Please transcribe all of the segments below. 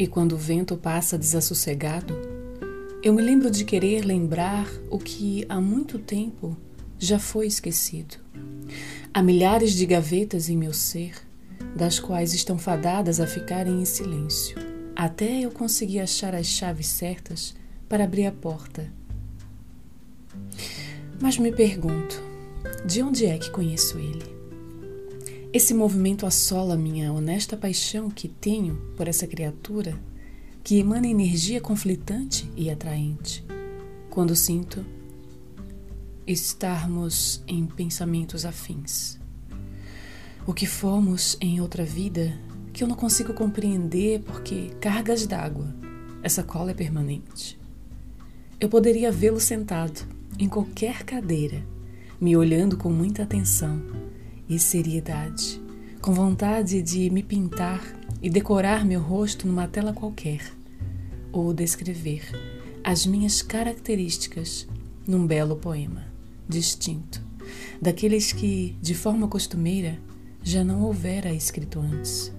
E quando o vento passa desassossegado, eu me lembro de querer lembrar o que há muito tempo já foi esquecido. Há milhares de gavetas em meu ser, das quais estão fadadas a ficarem em silêncio, até eu conseguir achar as chaves certas para abrir a porta. Mas me pergunto, de onde é que conheço ele? Esse movimento assola minha honesta paixão que tenho por essa criatura que emana energia conflitante e atraente. Quando sinto estarmos em pensamentos afins. O que fomos em outra vida que eu não consigo compreender porque cargas d'água, essa cola é permanente. Eu poderia vê-lo sentado em qualquer cadeira, me olhando com muita atenção e seriedade, com vontade de me pintar e decorar meu rosto numa tela qualquer, ou descrever as minhas características num belo poema, distinto, daqueles que, de forma costumeira, já não houvera escrito antes.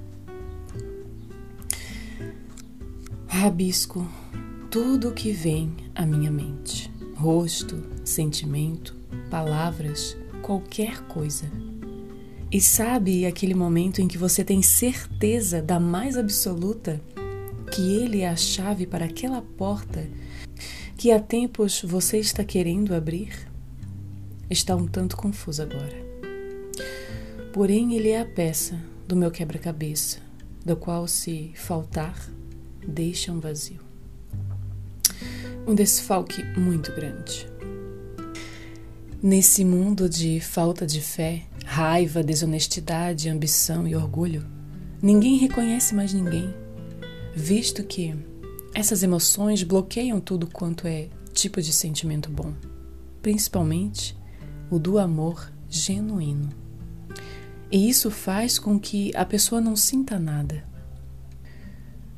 Rabisco tudo o que vem à minha mente: rosto, sentimento, palavras, qualquer coisa e sabe aquele momento em que você tem certeza da mais absoluta que ele é a chave para aquela porta que há tempos você está querendo abrir? Está um tanto confuso agora. Porém, ele é a peça do meu quebra-cabeça, do qual, se faltar, deixa um vazio. Um desfalque muito grande. Nesse mundo de falta de fé, raiva, desonestidade, ambição e orgulho, ninguém reconhece mais ninguém, visto que essas emoções bloqueiam tudo quanto é tipo de sentimento bom, principalmente o do amor genuíno. E isso faz com que a pessoa não sinta nada,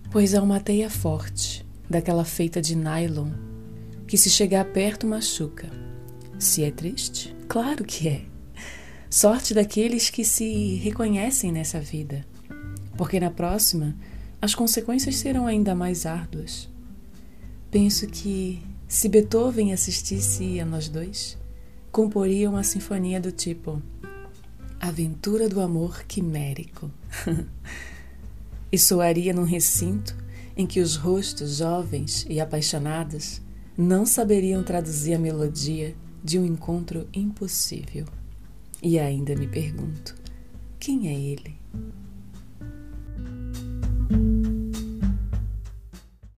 pois há uma teia forte, daquela feita de nylon, que se chegar perto machuca se é triste? Claro que é. Sorte daqueles que se reconhecem nessa vida, porque na próxima as consequências serão ainda mais árduas. Penso que, se Beethoven assistisse a nós dois, comporia uma sinfonia do tipo Aventura do Amor Quimérico. e soaria num recinto em que os rostos jovens e apaixonados não saberiam traduzir a melodia de um encontro impossível. E ainda me pergunto: quem é ele?